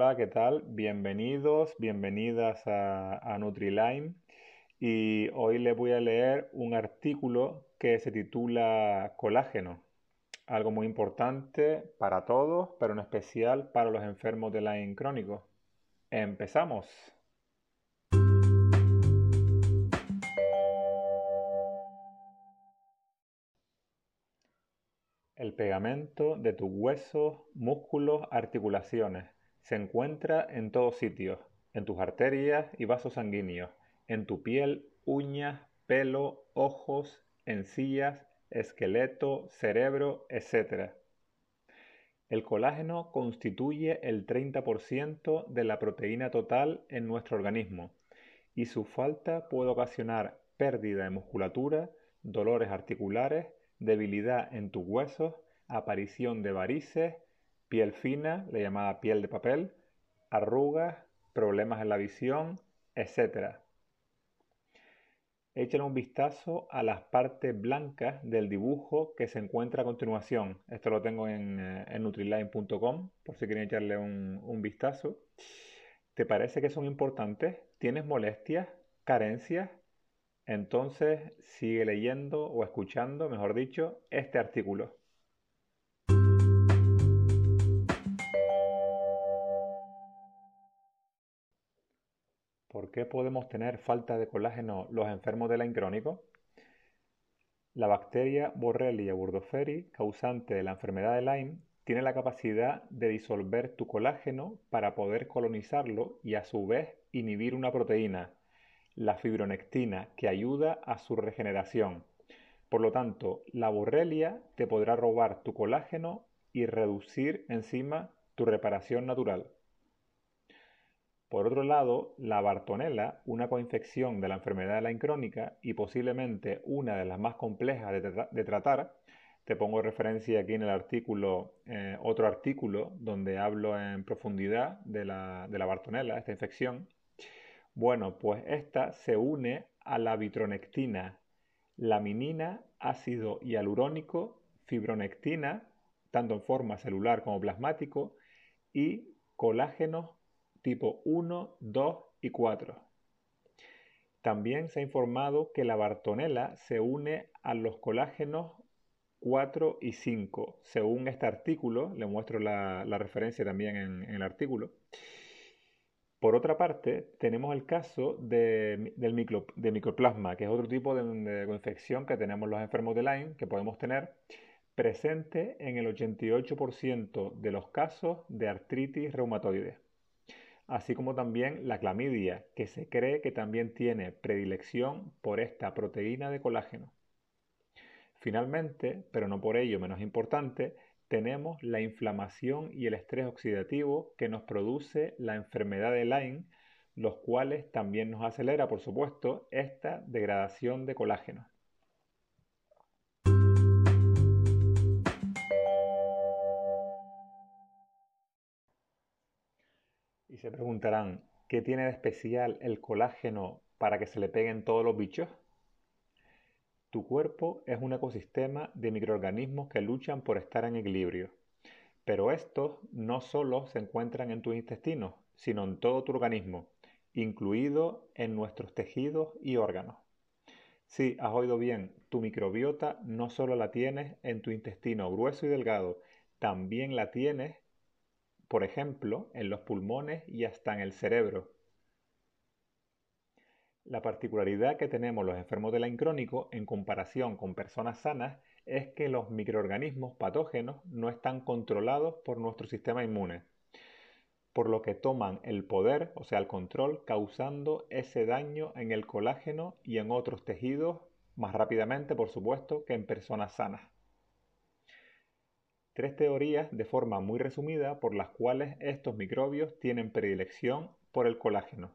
Hola, ¿qué tal? Bienvenidos, bienvenidas a, a Nutrilime. Y hoy les voy a leer un artículo que se titula Colágeno. Algo muy importante para todos, pero en especial para los enfermos de Lyme crónico. Empezamos. El pegamento de tus huesos, músculos, articulaciones se encuentra en todos sitios, en tus arterias y vasos sanguíneos, en tu piel, uñas, pelo, ojos, encías, esqueleto, cerebro, etc. El colágeno constituye el 30% de la proteína total en nuestro organismo y su falta puede ocasionar pérdida de musculatura, dolores articulares, debilidad en tus huesos, aparición de varices, piel fina, la llamada piel de papel, arrugas, problemas en la visión, etc. Echen un vistazo a las partes blancas del dibujo que se encuentra a continuación. Esto lo tengo en, eh, nutriline.com por si quieren echarle un, un vistazo. ¿Te parece que son importantes? ¿Tienes molestias? ¿Carencias? Entonces sigue leyendo o escuchando, mejor dicho, este artículo. ¿Por qué podemos tener falta de colágeno los enfermos de Lyme crónico? La bacteria Borrelia burgdorferi, causante de la enfermedad de Lyme, tiene la capacidad de disolver tu colágeno para poder colonizarlo y a su vez inhibir una proteína, la fibronectina, que ayuda a su regeneración. Por lo tanto, la borrelia te podrá robar tu colágeno y reducir encima tu reparación natural. Por otro lado, la bartonella, una coinfección de la enfermedad de la crónica y posiblemente una de las más complejas de, tratar, te pongo referencia aquí en el artículo, eh, otro artículo donde hablo en profundidad de la, de la bartonella, esta infección, bueno, pues esta se une a la vitronectina, laminina, ácido hialurónico, fibronectina, tanto en forma celular como plasmático, y colágenos tipo 1, 2 y 4. También se ha informado que la bartonella se une a los colágenos 4 y 5, según este artículo, le muestro la, referencia también en el artículo. Por otra parte, tenemos el caso de, del de microplasma, que es otro tipo de, de, infección que tenemos los enfermos de Lyme, que podemos tener, presente en el 88% de los casos de artritis reumatoide. Así como también la clamidia, que se cree que también tiene predilección por esta proteína de colágeno. Finalmente, pero no por ello menos importante, tenemos la inflamación y el estrés oxidativo que nos produce la enfermedad de Lyme, los cuales también nos acelera, por supuesto, esta degradación de colágeno. Se preguntarán, ¿qué tiene de especial el colágeno para que se le peguen todos los bichos? Tu cuerpo es un ecosistema de microorganismos que luchan por estar en equilibrio. Pero estos no solo se encuentran en tus intestinos, sino en todo tu organismo, incluido en nuestros tejidos y órganos. Sí, has oído bien, tu microbiota no solo la tienes en tu intestino grueso y delgado, también la tienes, por ejemplo, en los pulmones y hasta en el cerebro. La particularidad que tenemos los enfermos de Lyme crónico en comparación con personas sanas es que los microorganismos patógenos no están controlados por nuestro sistema inmune, por lo que toman el poder, o sea, el control, causando ese daño en el colágeno y en otros tejidos más rápidamente, por supuesto, que en personas sanas. Tres teorías de forma muy resumida por las cuales estos microbios tienen predilección por el colágeno.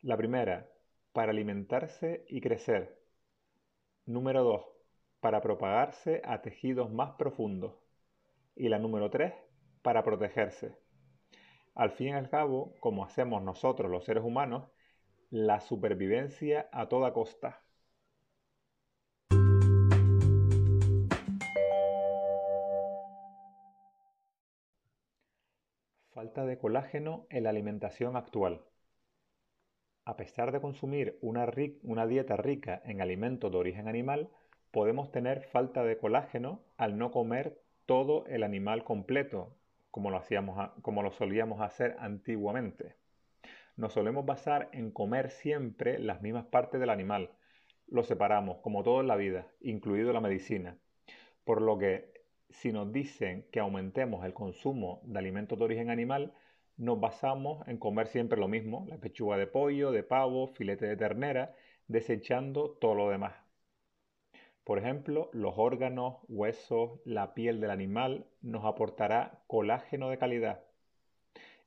La primera, para alimentarse y crecer. Número 2. Para propagarse a tejidos más profundos. Y la número 3. Para protegerse. Al fin y al cabo, como hacemos nosotros los seres humanos, la supervivencia a toda costa. Falta de colágeno en la alimentación actual. A pesar de consumir una, dieta rica en alimentos de origen animal, podemos tener falta de colágeno al no comer todo el animal completo, como lo, como lo solíamos hacer antiguamente. Nos solemos basar en comer siempre las mismas partes del animal. Lo separamos, como todo en la vida, incluido la medicina. Por lo que si nos dicen que aumentemos el consumo de alimentos de origen animal, nos basamos en comer siempre lo mismo, la pechuga de pollo, de pavo, filete de ternera, desechando todo lo demás. Por ejemplo, los órganos, huesos, la piel del animal nos aportará colágeno de calidad.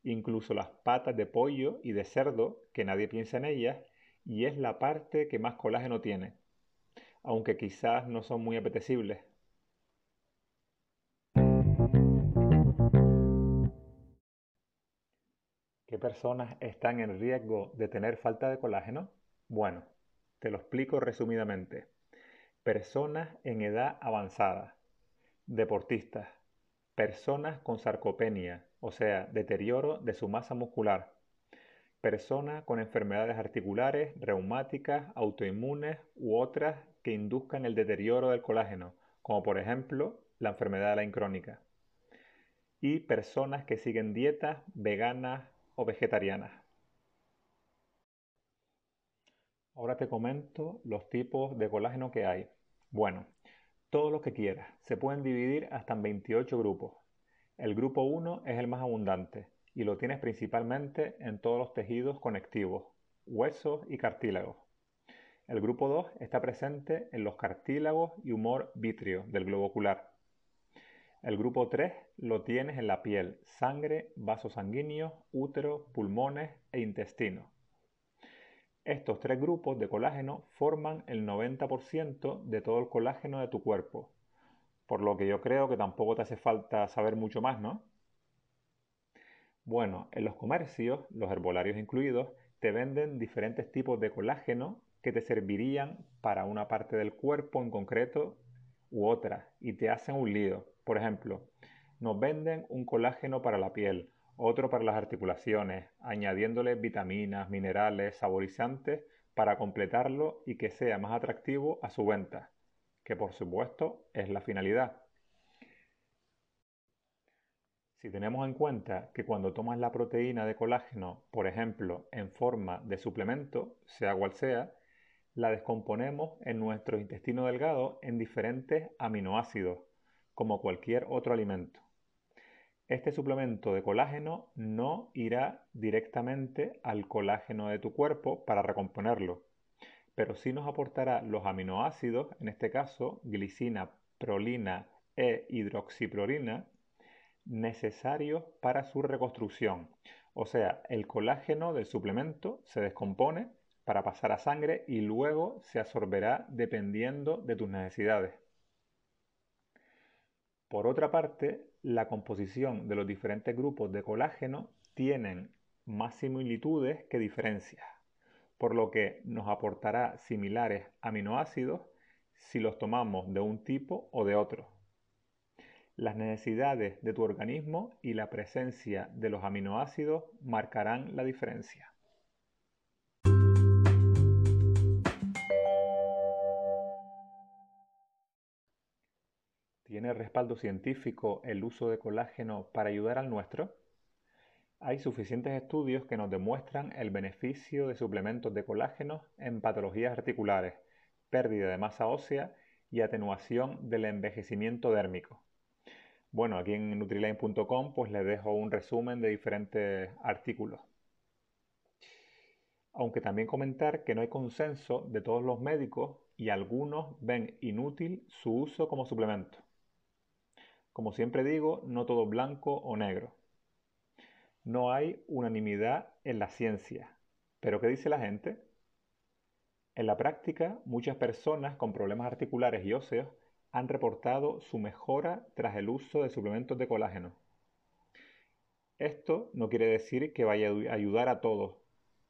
Incluso las patas de pollo y de cerdo, que nadie piensa en ellas, y es la parte que más colágeno tiene, aunque quizás no son muy apetecibles. ¿Qué personas están en riesgo de tener falta de colágeno? Bueno, te lo explico resumidamente. Personas en edad avanzada, deportistas, personas con sarcopenia, o sea, deterioro de su masa muscular, personas con enfermedades articulares, reumáticas, autoinmunes u otras que induzcan el deterioro del colágeno, como por ejemplo la enfermedad de la incrónica, y personas que siguen dietas veganas, o. Ahora te comento los tipos de colágeno que hay. Bueno, todos los que quieras. Se pueden dividir hasta en 28 grupos. El grupo 1 es el más abundante y lo tienes principalmente en todos los tejidos conectivos, huesos y cartílagos. El grupo 2 está presente en los cartílagos y humor vítreo del globo ocular. El grupo 3 lo tienes en la piel, sangre, vasos sanguíneos, útero, pulmones e intestino. Estos tres grupos de colágeno forman el 90% de todo el colágeno de tu cuerpo, por lo que yo creo que tampoco te hace falta saber mucho más, ¿no? Bueno, en los comercios, los herbolarios incluidos, te venden diferentes tipos de colágeno que te servirían para una parte del cuerpo en concreto u otra y te hacen un lío. Por ejemplo, nos venden un colágeno para la piel, otro para las articulaciones, añadiéndole vitaminas, minerales, saborizantes para completarlo y que sea más atractivo a su venta, que por supuesto es la finalidad. Si tenemos en cuenta que cuando tomas la proteína de colágeno, por ejemplo, en forma de suplemento, sea cual sea, la descomponemos en nuestro intestino delgado en diferentes aminoácidos, como cualquier otro alimento. Este suplemento de colágeno no irá directamente al colágeno de tu cuerpo para recomponerlo, pero sí nos aportará los aminoácidos, en este caso glicina, prolina e hidroxiprolina, necesarios para su reconstrucción. O sea, el colágeno del suplemento se descompone para pasar a sangre y luego se absorberá dependiendo de tus necesidades. Por otra parte, la composición de los diferentes grupos de colágeno tienen más similitudes que diferencias, por lo que nos aportará similares aminoácidos si los tomamos de un tipo o de otro. Las necesidades de tu organismo y la presencia de los aminoácidos marcarán la diferencia. ¿Tiene respaldo científico el uso de colágeno para ayudar al nuestro? Hay suficientes estudios que nos demuestran el beneficio de suplementos de colágeno en patologías articulares, pérdida de masa ósea y atenuación del envejecimiento dérmico. Bueno, aquí en Nutriline.com pues les dejo un resumen de diferentes artículos. Aunque también comentar que no hay consenso de todos los médicos y algunos ven inútil su uso como suplemento. Como siempre digo, no todo blanco o negro. No hay unanimidad en la ciencia. ¿Pero qué dice la gente? En la práctica, muchas personas con problemas articulares y óseos han reportado su mejora tras el uso de suplementos de colágeno. Esto no quiere decir que vaya a ayudar a todos,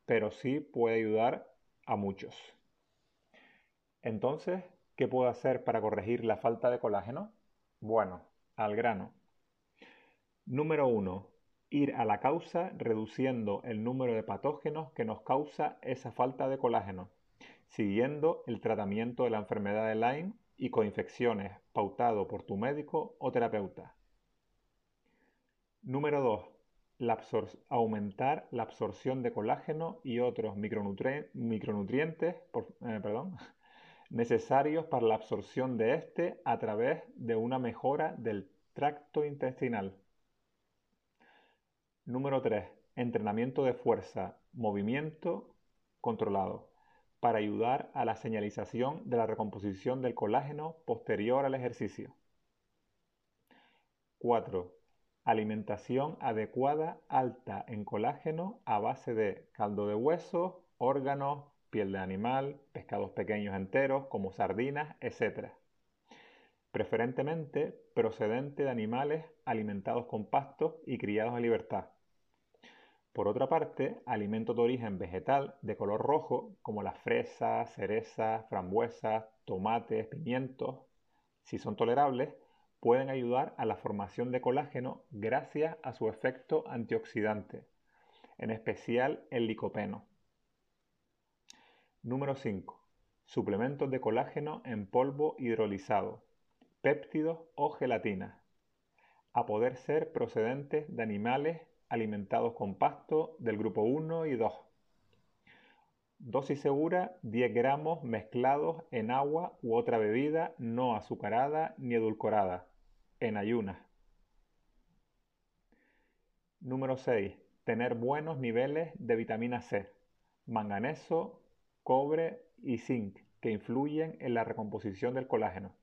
pero sí puede ayudar a muchos. Entonces, ¿qué puedo hacer para corregir la falta de colágeno? Bueno, al grano. Número 1. ir a la causa reduciendo el número de patógenos que nos causa esa falta de colágeno, siguiendo el tratamiento de la enfermedad de Lyme y coinfecciones pautado por tu médico o terapeuta. Número 2. aumentar la absorción de colágeno y otros micronutrientes eh, necesarios para la absorción de este a través de una mejora del tracto intestinal. Número 3. Entrenamiento de fuerza, movimiento controlado, para ayudar a la señalización de la recomposición del colágeno posterior al ejercicio. 4. Alimentación adecuada alta en colágeno a base de caldo de hueso, órganos, piel de animal, pescados pequeños enteros como sardinas, etc. Preferentemente procedente de animales alimentados con pastos y criados en libertad. Por otra parte, alimentos de origen vegetal de color rojo, como las fresas, cerezas, frambuesas, tomates, pimientos, si son tolerables, pueden ayudar a la formación de colágeno gracias a su efecto antioxidante, en especial el licopeno. Número 5. Suplementos de colágeno en polvo hidrolizado, péptidos o gelatina, a poder ser procedentes de animales alimentados con pasto del grupo 1 y 2. Dosis segura 10 gramos mezclados en agua u otra bebida no azucarada ni edulcorada, en ayunas. Número 6. Tener buenos niveles de vitamina C, manganeso, cobre y zinc que influyen en la recomposición del colágeno.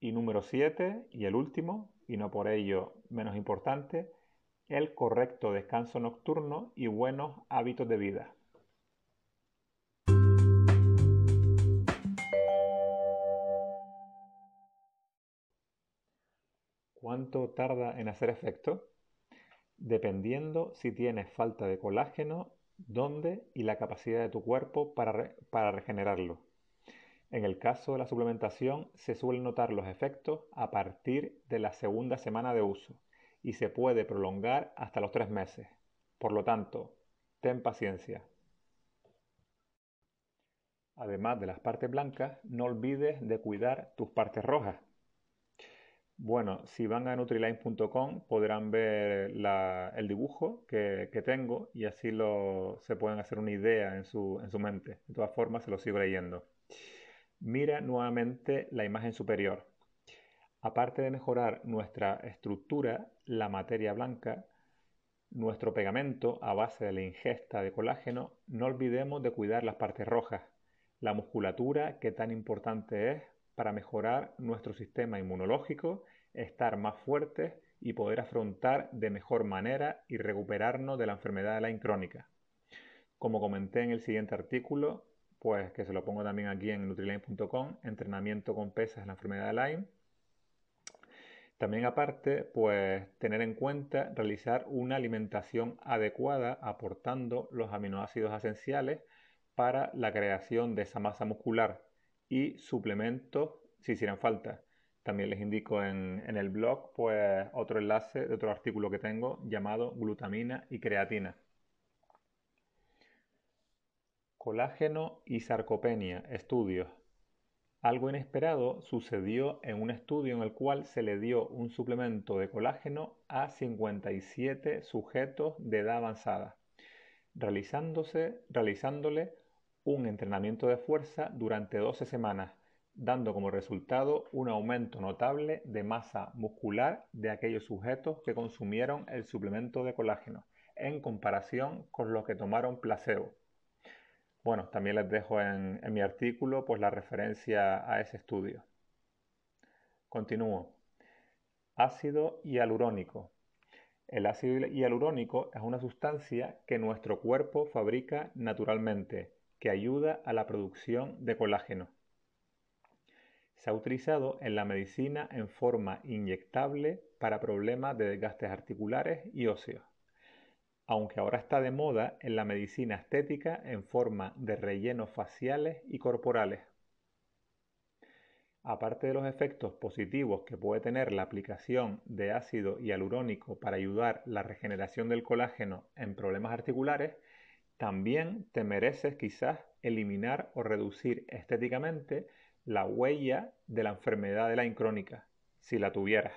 Y número 7, y el último, y no por ello menos importante, el correcto descanso nocturno y buenos hábitos de vida. ¿Cuánto tarda en hacer efecto? Dependiendo si tienes falta de colágeno, dónde y la capacidad de tu cuerpo para, para regenerarlo. En el caso de la suplementación, se suelen notar los efectos a partir de la segunda semana de uso y se puede prolongar hasta los tres meses. Por lo tanto, ten paciencia. Además de las partes blancas, no olvides de cuidar tus partes rojas. Bueno, si van a nutriline.com podrán ver el dibujo que, tengo y así se pueden hacer una idea en su, en su mente. De todas formas, se lo sigo leyendo. Mira nuevamente la imagen superior. Aparte de mejorar nuestra estructura, la materia blanca, nuestro pegamento a base de la ingesta de colágeno, no olvidemos de cuidar las partes rojas, la musculatura que tan importante es para mejorar nuestro sistema inmunológico, estar más fuertes y poder afrontar de mejor manera y recuperarnos de la enfermedad de Lyme crónica. Como comenté en el siguiente artículo, pues que se lo pongo también aquí en nutriline.com, entrenamiento con pesas en la enfermedad de Lyme. También aparte, pues tener en cuenta realizar una alimentación adecuada aportando los aminoácidos esenciales para la creación de esa masa muscular y suplementos si hicieran falta. También les indico en, en el blog pues otro enlace de otro artículo que tengo llamado glutamina y creatina. Colágeno y sarcopenia, estudios. Algo inesperado sucedió en un estudio en el cual se le dio un suplemento de colágeno a 57 sujetos de edad avanzada, realizándose, realizándole un entrenamiento de fuerza durante 12 semanas, dando como resultado un aumento notable de masa muscular de aquellos sujetos que consumieron el suplemento de colágeno, en comparación con los que tomaron placebo. Bueno, también les dejo en, mi artículo pues la referencia a ese estudio. Continúo. Ácido hialurónico. El ácido hialurónico es una sustancia que nuestro cuerpo fabrica naturalmente, que ayuda a la producción de colágeno. Se ha utilizado en la medicina en forma inyectable para problemas de desgastes articulares y óseos aunque ahora está de moda en la medicina estética en forma de rellenos faciales y corporales. aparte de los efectos positivos que puede tener la aplicación de ácido hialurónico para ayudar la regeneración del colágeno en problemas articulares, también te mereces quizás eliminar o reducir estéticamente la huella de la enfermedad de la incrónica, si la tuvieras.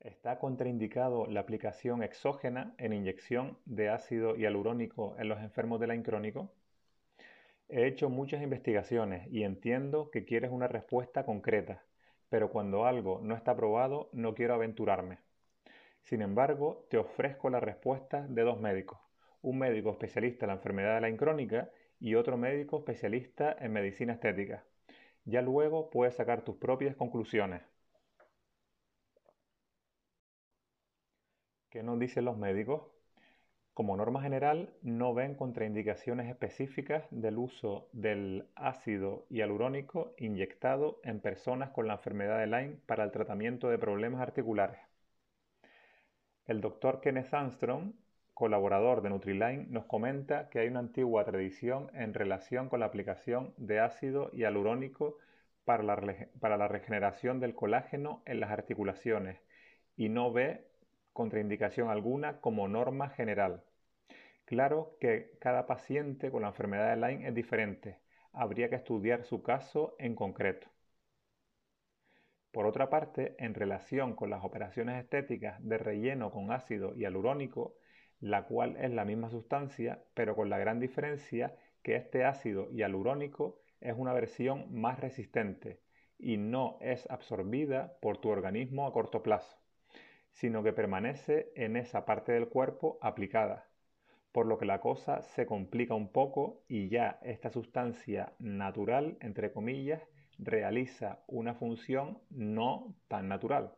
Está contraindicado la aplicación exógena en inyección de ácido hialurónico en los enfermos de la incrónico. He hecho muchas investigaciones y entiendo que quieres una respuesta concreta, pero cuando algo no está probado no quiero aventurarme. Sin embargo, te ofrezco la respuesta de dos médicos, un médico especialista en la enfermedad de la incrónica y otro médico especialista en medicina estética. Ya luego puedes sacar tus propias conclusiones. ¿Qué nos dicen los médicos? Como norma general, no ven contraindicaciones específicas del uso del ácido hialurónico inyectado en personas con la enfermedad de Lyme para el tratamiento de problemas articulares. El doctor Kenneth Armstrong, colaborador de Nutriline, nos comenta que hay una antigua tradición en relación con la aplicación de ácido hialurónico para la, para la regeneración del colágeno en las articulaciones y no ve contraindicación alguna como norma general. Claro que cada paciente con la enfermedad de Lyme es diferente. Habría que estudiar su caso en concreto. Por otra parte, en relación con las operaciones estéticas de relleno con ácido hialurónico, la cual es la misma sustancia, pero con la gran diferencia que este ácido hialurónico es una versión más resistente y no es absorbida por tu organismo a corto plazo sino que permanece en esa parte del cuerpo aplicada, por lo que la cosa se complica un poco y ya esta sustancia natural, entre comillas, realiza una función no tan natural.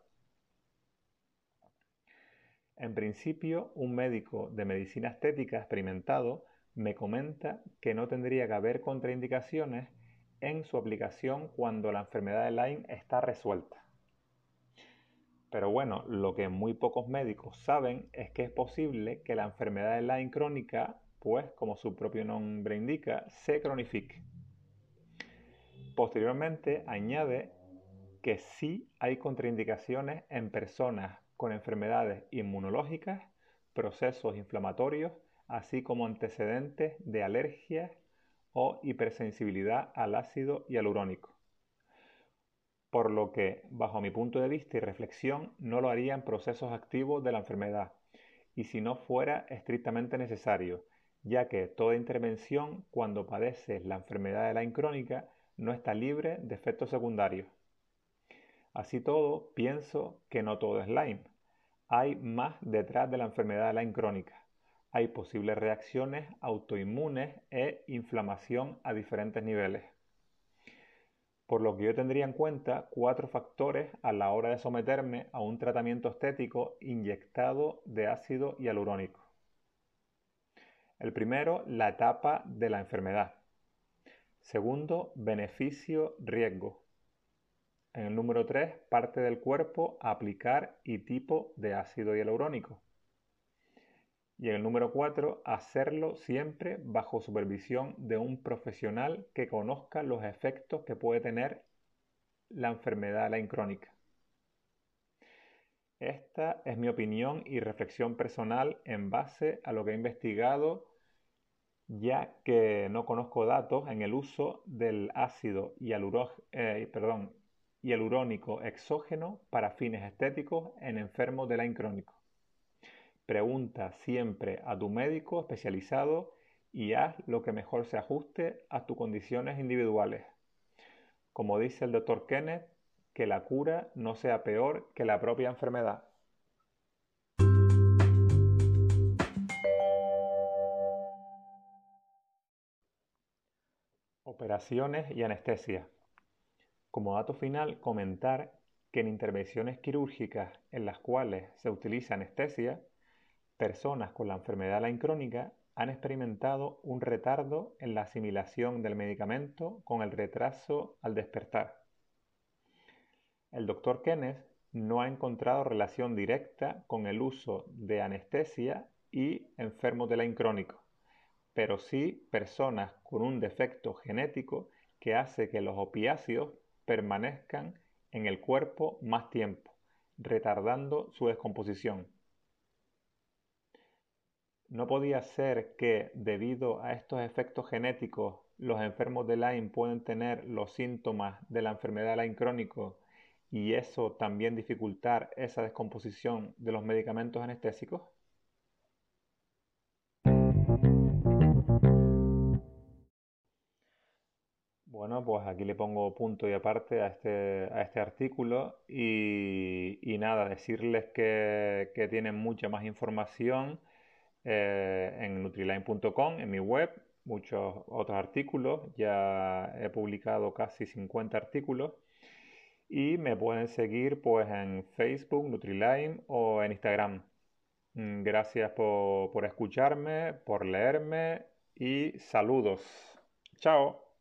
En principio, un médico de medicina estética experimentado me comenta que no tendría que haber contraindicaciones en su aplicación cuando la enfermedad de Lyme está resuelta. Pero bueno, lo que muy pocos médicos saben es que es posible que la enfermedad de Lyme crónica, pues como su propio nombre indica, se cronifique. Posteriormente añade que sí hay contraindicaciones en personas con enfermedades inmunológicas, procesos inflamatorios, así como antecedentes de alergias o hipersensibilidad al ácido hialurónico por lo que, bajo mi punto de vista y reflexión, no lo haría en procesos activos de la enfermedad, y si no fuera estrictamente necesario, ya que toda intervención cuando padeces la enfermedad de la crónica no está libre de efectos secundarios. Así todo, pienso que no todo es Lyme. Hay más detrás de la enfermedad de Lyme crónica. Hay posibles reacciones autoinmunes e inflamación a diferentes niveles por lo que yo tendría en cuenta cuatro factores a la hora de someterme a un tratamiento estético inyectado de ácido hialurónico. El primero, la etapa de la enfermedad. Segundo, beneficio-riesgo. En el número 3, parte del cuerpo aplicar y tipo de ácido hialurónico. Y el número 4, hacerlo siempre bajo supervisión de un profesional que conozca los efectos que puede tener la enfermedad la crónica. Esta es mi opinión y reflexión personal en base a lo que he investigado, ya que no conozco datos en el uso del ácido eh, hialurónico exógeno para fines estéticos en enfermos de la crónico. Pregunta siempre a tu médico especializado y haz lo que mejor se ajuste a tus condiciones individuales. Como dice el doctor Kenneth, que la cura no sea peor que la propia enfermedad. Operaciones y anestesia. Como dato final, comentar que en intervenciones quirúrgicas en las cuales se utiliza anestesia, Personas con la enfermedad Lyme crónica han experimentado un retardo en la asimilación del medicamento con el retraso al despertar. El doctor Kenneth no ha encontrado relación directa con el uso de anestesia y enfermos de Lyme crónico, pero sí personas con un defecto genético que hace que los opiáceos permanezcan en el cuerpo más tiempo, retardando su descomposición. ¿No podía ser que, debido a estos efectos genéticos, los enfermos de Lyme pueden tener los síntomas de la enfermedad Lyme crónico y eso también dificultar esa descomposición de los medicamentos anestésicos? Bueno, pues aquí le pongo punto y aparte a este, a este artículo y, nada, decirles que, que tienen mucha más información eh, en nutriline.com, en mi web, muchos otros artículos. Ya he publicado casi 50 artículos. Y me pueden seguir pues en Facebook, Nutriline o en Instagram. Mm, gracias por, por escucharme, por leerme y saludos. Chao.